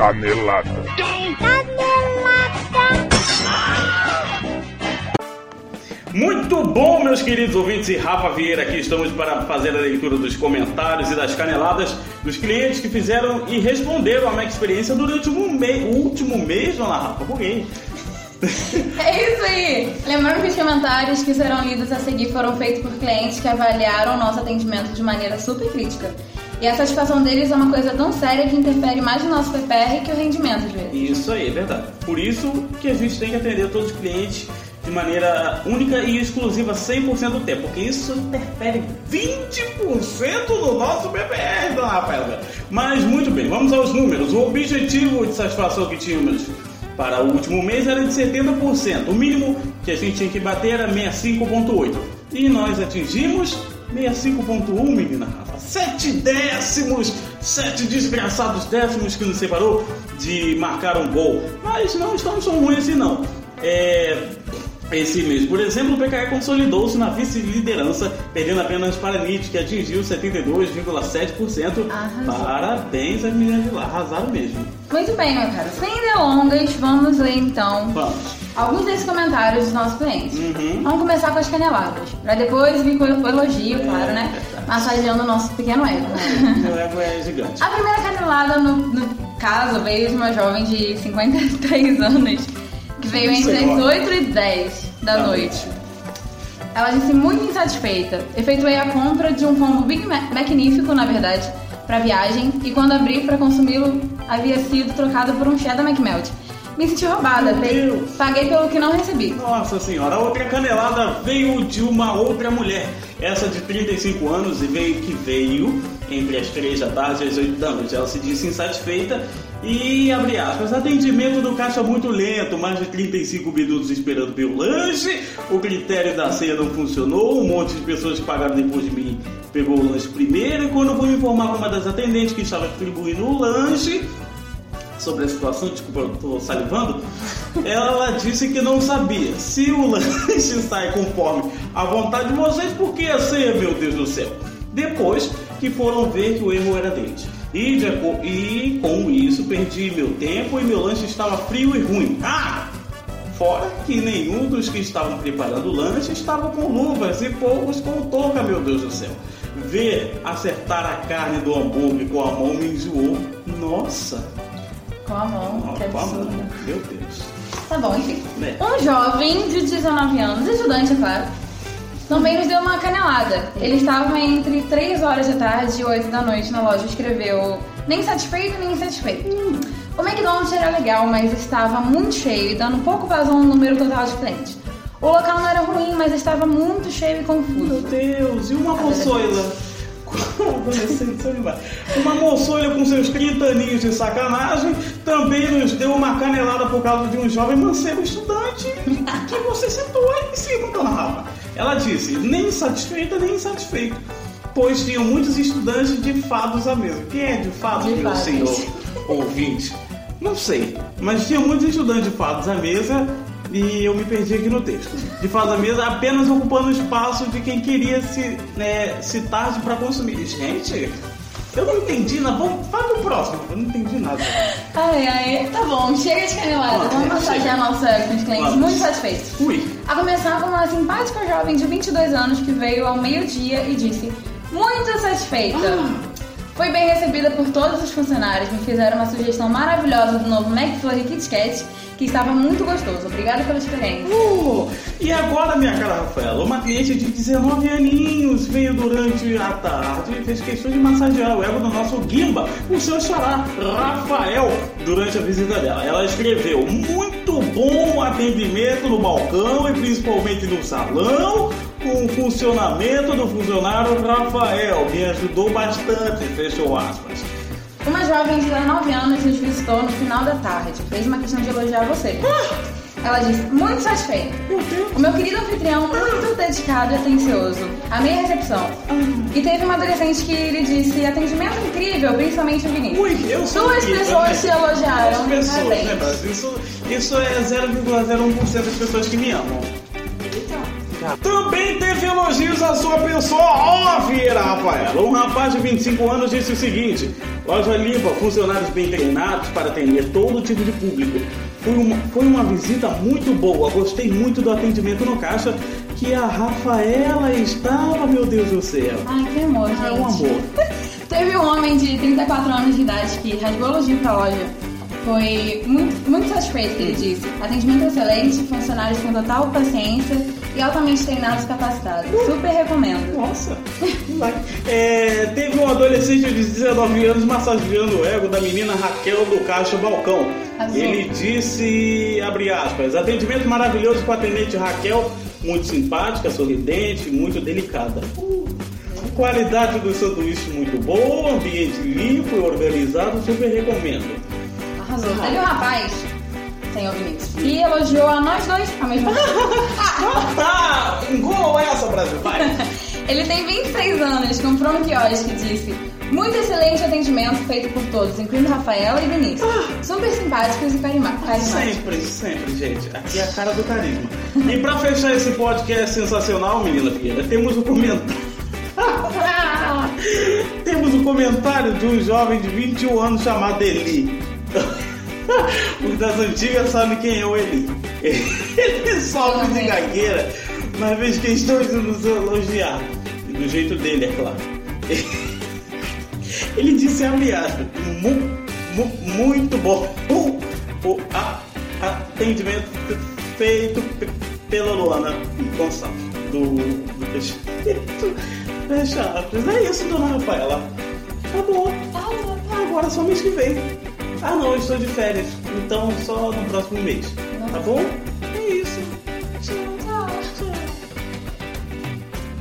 Canelada. Muito bom, meus queridos ouvintes e Rafa Vieira aqui. Estamos para fazer a leitura dos comentários e das caneladas dos clientes que fizeram e responderam a minha experiência durante o, me- o último mês, dona Rafa. Buguei. É isso aí! Lembrando que os comentários que serão lidos a seguir foram feitos por clientes que avaliaram o nosso atendimento de maneira super crítica. E a satisfação deles é uma coisa tão séria que interfere mais no nosso PPR que o rendimento, às vezes. Isso aí, é verdade. Por isso que a gente tem que atender todos os clientes de maneira única e exclusiva 100% do tempo, porque isso interfere 20% no nosso BPR, dona Rafaela. Mas muito bem, vamos aos números. O objetivo de satisfação que tínhamos para o último mês era de 70%. O mínimo que a gente tinha que bater era 65,8%. E nós atingimos 65,1%, menina Rafa. Sete décimos, sete desgraçados décimos que nos separou de marcar um gol. Mas não estamos tão ruins assim não. É, esse mês, por exemplo, o PKE consolidou-se na vice-liderança, perdendo apenas para a NIT, que atingiu 72,7%. Arrasou. Parabéns às meninas de lá, arrasaram mesmo. Muito bem, meu caro. Sem delongas, vamos ler então Vamos. alguns desses comentários dos nossos clientes. Uhum. Vamos começar com as caneladas, pra depois vir com o elogio, É, claro, né? verdade. Massageando o nosso pequeno ego. Meu ego é gigante. A primeira canelada, no, no caso, veio de uma jovem de 53 anos, que veio entre as Senhora. 8 e 10 da Tá. noite. Ela disse muito insatisfeita. Efetuei a compra de um combo bem ma- magnífico, na verdade, pra viagem, e quando abri pra consumi-lo, havia sido trocado por um cheddar McMelt. Me senti roubada, Meu Deus. paguei pelo que não recebi. Nossa senhora, a outra canelada veio de uma outra mulher. Essa de 35 anos e veio que veio entre as 3 da tarde e as 8 da noite. Ela se disse insatisfeita e, abre aspas, atendimento do caixa muito lento, mais de 35 minutos esperando pelo lanche, o critério da ceia não funcionou, um monte de pessoas que pagaram depois de mim pegou o lanche primeiro e quando fui informar com uma das atendentes que estava distribuindo o lanche, sobre a situação, desculpa, eu tô salivando, ela disse que não sabia. Se o lanche sai conforme a vontade de vocês, por que a ceia, meu Deus do céu? Depois que foram ver que o erro era deles. E, de e com isso perdi meu tempo e meu lanche estava frio e ruim. Ah! Fora que nenhum dos que estavam preparando o lanche estava com luvas e poucos com touca, meu Deus do céu. Ver acertar a carne do hambúrguer com a mão me enjoou. Nossa! Com a mão, que Com a mão. absurdo. Meu Deus. Tá bom, enfim. É. Um jovem de 19 anos, estudante, é claro, também nos deu uma canelada. Ele estava entre 3 horas da tarde e 8 da noite na loja e escreveu nem satisfeito nem insatisfeito. O McDonald's era legal, mas estava muito cheio e dando pouco vazão no número total de clientes. O local não era ruim, mas estava muito cheio e Meu confuso. Deus, e uma moçoila? Lá. Uma moçoila com seus 30 aninhos de sacanagem também nos deu uma canelada por causa de um jovem mancebo estudante que você citou aí em cima, dona Rafa. Ela disse, nem satisfeita nem insatisfeito, pois tinham muitos estudantes de fados à mesa. Quem é de fados, De meu fados. senhor ouvinte? Não sei, mas tinha muitos estudantes de fados à mesa e eu me perdi aqui no texto. De fados à mesa apenas ocupando o espaço de quem queria se né, citar para consumir. Gente, eu não entendi nada. Vamos, vai pro próximo. Eu não entendi nada. Ai, ai, tá bom, chega de canelada. Vamos Ah, massagear chega. nossa Vamos. muito satisfeitos. Ui. A começar com uma simpática jovem de 22 anos que veio ao meio-dia e disse: Muito satisfeita! Ah. Foi bem recebida por todos os funcionários, me fizeram uma sugestão maravilhosa do novo McFlurry Kit Kat, que estava muito gostoso. Obrigada pela experiência. Uh, e agora, minha cara Rafaela, uma cliente de 19 aninhos veio durante a tarde e fez questão de massagear o ego do nosso Gimba, o seu xará, Rafael, durante a visita dela. Ela escreveu, muito bom atendimento no balcão e principalmente no salão, o funcionamento do funcionário Rafael, me ajudou bastante, fechou aspas. Uma jovem de 19 anos nos visitou no final da tarde. Fez uma questão de elogiar você. Ela disse, muito satisfeita. Meu Deus. O meu querido anfitrião, muito dedicado e atencioso. Amei a recepção. E teve uma adolescente que lhe disse, atendimento incrível, principalmente o Vinícius. Ui, eu sou Duas incrível, pessoas se elogiaram. Duas pessoas, né, Brasil? Isso, isso é 0,01% das pessoas que me amam. Também teve elogios à sua pessoa, ó, Vieira Rafaela. Um rapaz de 25 anos disse o seguinte: loja limpa, funcionários bem treinados para atender todo tipo de público. Foi uma, foi uma visita muito boa, gostei muito do atendimento no caixa que a Rafaela estava, meu Deus do céu. Ai, que amor, gente. É um amor. Teve um homem de 34 anos de idade que rasgou elogio pra loja. Foi muito, muito satisfeito que ele disse. Atendimento excelente, funcionários com total paciência e altamente treinados e capacitados. Super recomendo. Nossa! É, teve um adolescente de 19 anos massageando o ego da menina Raquel do Caixa Balcão. Azul. Ele disse, abre aspas, atendimento maravilhoso com a atendente Raquel, muito simpática, sorridente, muito delicada. Qualidade do sanduíche muito boa, ambiente limpo e organizado, super recomendo. Arrasou. Teve um rapaz, senhor Vinícius, que elogiou a nós dois ao mesmo tempo. Ah, Brasil, vai! Ele tem 26 anos, comprou um quiosque e disse muito excelente atendimento feito por todos, incluindo Rafaela e Vinícius. Super simpáticos e carismáticos. Sempre, sempre, gente. Aqui é a cara do carisma. E pra fechar esse podcast sensacional, menina Fieira, temos o comentário. temos o comentário de um jovem de 21 anos chamado Eli. Os das antigas sabem quem é o Eli. Ele sofre de gagueira, mas fez questão de nos elogiar. E do jeito dele, é claro. Ele disse aspas, mu, mu, muito bom o a- atendimento feito pe- pela Luana Gonçalves do, do Peixe. Fecha aspas. É isso, dona Rafaela. Bom. Agora só mês que vem. Ah não, eu estou de férias. Então só no próximo mês. Tá bom?